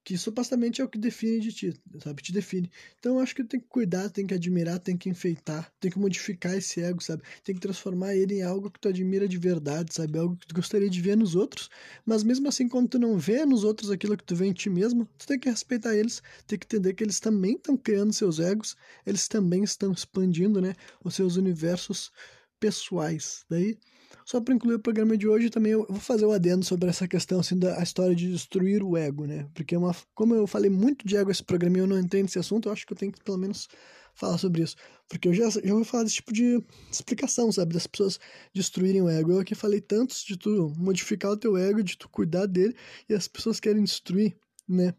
que supostamente é o que define de ti, sabe? Te define. Então eu acho que tem que cuidar, tem que admirar, tem que enfeitar, tem que modificar esse ego, sabe? Tem que transformar ele em algo que tu admira de verdade, sabe? Algo que tu gostaria de ver nos outros, mas mesmo assim, quando tu não vê nos outros aquilo que tu vê em ti mesmo, tu tem que respeitar eles, tem que entender que eles também estão criando seus egos, eles também estão expandindo, né? Os seus universos pessoais. Daí, só para incluir o programa de hoje, também eu vou fazer o adendo sobre essa questão assim da história de destruir o ego, né? Porque é uma, como eu falei muito de ego esse programa e eu não entrei nesse assunto, eu acho que eu tenho que pelo menos falar sobre isso. Porque eu já, já ouvi falar desse tipo de explicação, sabe? Das pessoas destruírem o ego. Eu aqui falei tantos de tu modificar o teu ego, de tu cuidar dele, e as pessoas querem destruir, né?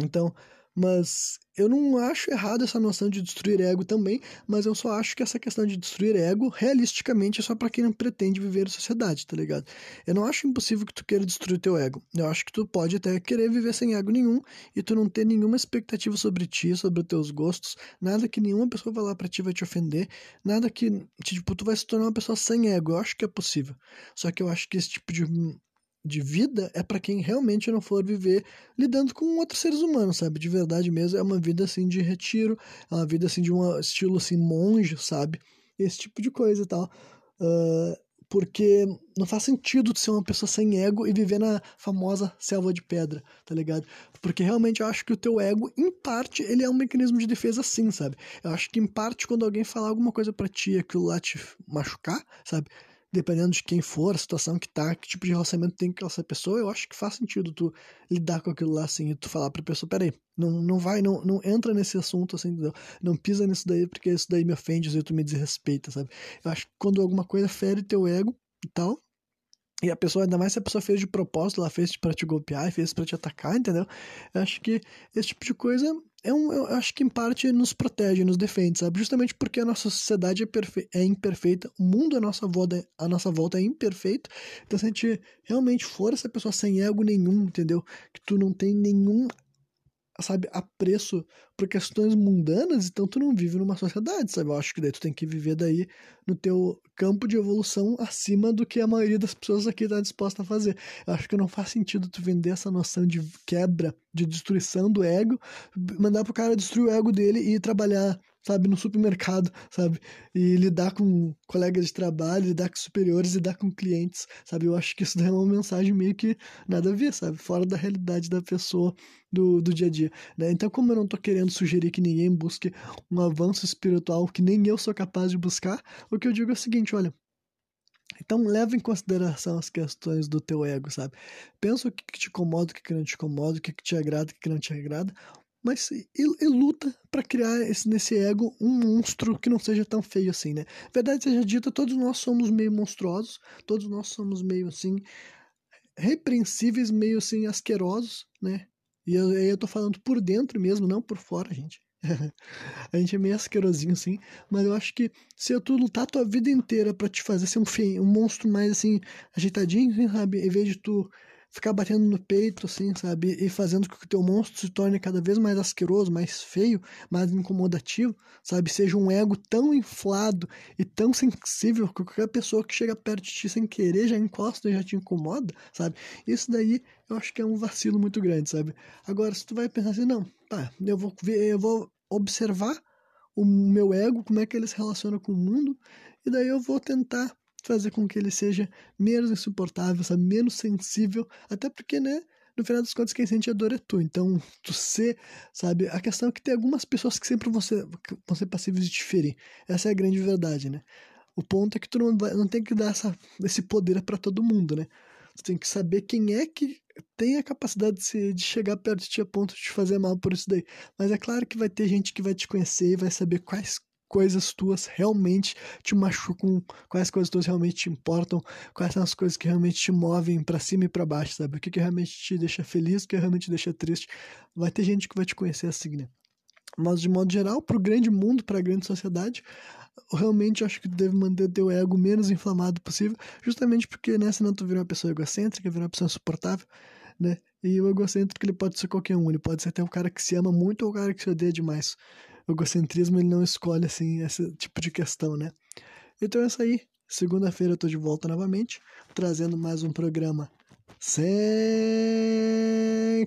Então, mas eu não acho errado essa noção de destruir ego também, mas eu só acho que essa questão de destruir ego, realisticamente, é só para quem não pretende viver em sociedade, tá ligado? Eu não acho impossível que tu queira destruir teu ego. Eu acho que tu pode até querer viver sem ego nenhum e tu não ter nenhuma expectativa sobre ti, sobre os teus gostos, nada que nenhuma pessoa vai lá pra ti vai te ofender, nada que, tipo, tu vai se tornar uma pessoa sem ego. Eu acho que é possível. Só que eu acho que esse tipo de de vida é para quem realmente não for viver lidando com outros seres humanos, sabe? De verdade mesmo, é uma vida assim de retiro, é uma vida assim de um estilo assim monge, sabe? Esse tipo de coisa e tal. Uh, porque não faz sentido ser uma pessoa sem ego e viver na famosa selva de pedra, tá ligado? Porque realmente eu acho que o teu ego, em parte, ele é um mecanismo de defesa sim, sabe? Eu acho que em parte, quando alguém falar alguma coisa pra ti aquilo lá te machucar, sabe? Dependendo de quem for, a situação que tá, que tipo de relacionamento tem com essa pessoa, eu acho que faz sentido tu lidar com aquilo lá assim e tu falar pra pessoa, peraí, não, não vai, não, não entra nesse assunto assim, entendeu? não pisa nisso daí porque isso daí me ofende e tu me desrespeita, sabe? Eu acho que quando alguma coisa fere teu ego e tal, e a pessoa, ainda mais se a pessoa fez de propósito, ela fez para te golpear, fez para te atacar, entendeu? Eu acho que esse tipo de coisa é um, eu acho que em parte nos protege, nos defende, sabe? Justamente porque a nossa sociedade é, perfe é imperfeita, o mundo à nossa, volta, à nossa volta é imperfeito. Então, se a gente realmente for essa pessoa sem ego nenhum, entendeu? Que tu não tem nenhum sabe, apreço por questões mundanas, então tu não vive numa sociedade, sabe? Eu acho que daí tu tem que viver daí no teu campo de evolução acima do que a maioria das pessoas aqui está disposta a fazer. Eu acho que não faz sentido tu vender essa noção de quebra, de destruição do ego, mandar pro cara destruir o ego dele e trabalhar sabe, no supermercado, sabe, e lidar com colegas de trabalho, lidar com superiores, lidar com clientes, sabe, eu acho que isso daí é uma mensagem meio que nada a ver, sabe, fora da realidade da pessoa do, do dia a dia, né, então como eu não tô querendo sugerir que ninguém busque um avanço espiritual que nem eu sou capaz de buscar, o que eu digo é o seguinte, olha, então leva em consideração as questões do teu ego, sabe? Pensa o que, que te incomoda, o que, que não te incomoda, o que, que te agrada, o que, que não te agrada mas e, e luta para criar esse, nesse ego um monstro que não seja tão feio assim, né? Verdade seja dita, todos nós somos meio monstruosos, todos nós somos meio assim repreensíveis, meio assim asquerosos, né? E eu, eu tô falando por dentro mesmo, não por fora, gente. a gente é meio asquerosinho assim, mas eu acho que se tu lutar tua vida inteira para te fazer ser um, feio, um monstro mais assim, ajeitadinho, assim, sabe? Em vez de tu ficar batendo no peito, assim, sabe? E fazendo com que o teu monstro se torne cada vez mais asqueroso, mais feio, mais incomodativo, sabe? Seja um ego tão inflado e tão sensível que qualquer pessoa que chega perto de ti sem querer já encosta e já te incomoda, sabe? Isso daí eu acho que é um vacilo muito grande, sabe? Agora, se tu vai pensar assim, não, tá, eu vou ver, eu vou observar o meu ego, como é que ele se relaciona com o mundo, e daí eu vou tentar fazer com que ele seja menos insuportável, sabe? menos sensível, até porque, né? No final das contas, quem sente a dor é tu. Então, tu ser, sabe? A questão é que tem algumas pessoas que sempre vão ser, vão ser passíveis de diferir. Essa é a grande verdade, né? O ponto é que tu não, vai, não tem que dar essa, esse poder para todo mundo, né? Tu tem que saber quem é que tem a capacidade de, se, de chegar perto de ti a ponto de te fazer mal por isso daí. Mas é claro que vai ter gente que vai te conhecer e vai saber quais coisas tuas realmente te machucam, quais coisas tuas realmente te importam, quais são as coisas que realmente te movem para cima e para baixo, sabe? O que, que realmente te deixa feliz, o que realmente te deixa triste. Vai ter gente que vai te conhecer assim, né? Mas de modo geral, para o grande mundo, para a grande sociedade, realmente acho que tu deve manter teu ego menos inflamado possível, justamente porque né, senão tu vira uma pessoa egocêntrica, vira uma pessoa insuportável, né? E o egocêntrico ele pode ser qualquer um, ele pode ser até um cara que se ama muito ou um cara que se odeia demais o egocentrismo ele não escolhe assim esse tipo de questão, né? Então é isso aí. Segunda-feira eu tô de volta novamente, trazendo mais um programa sem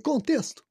contexto.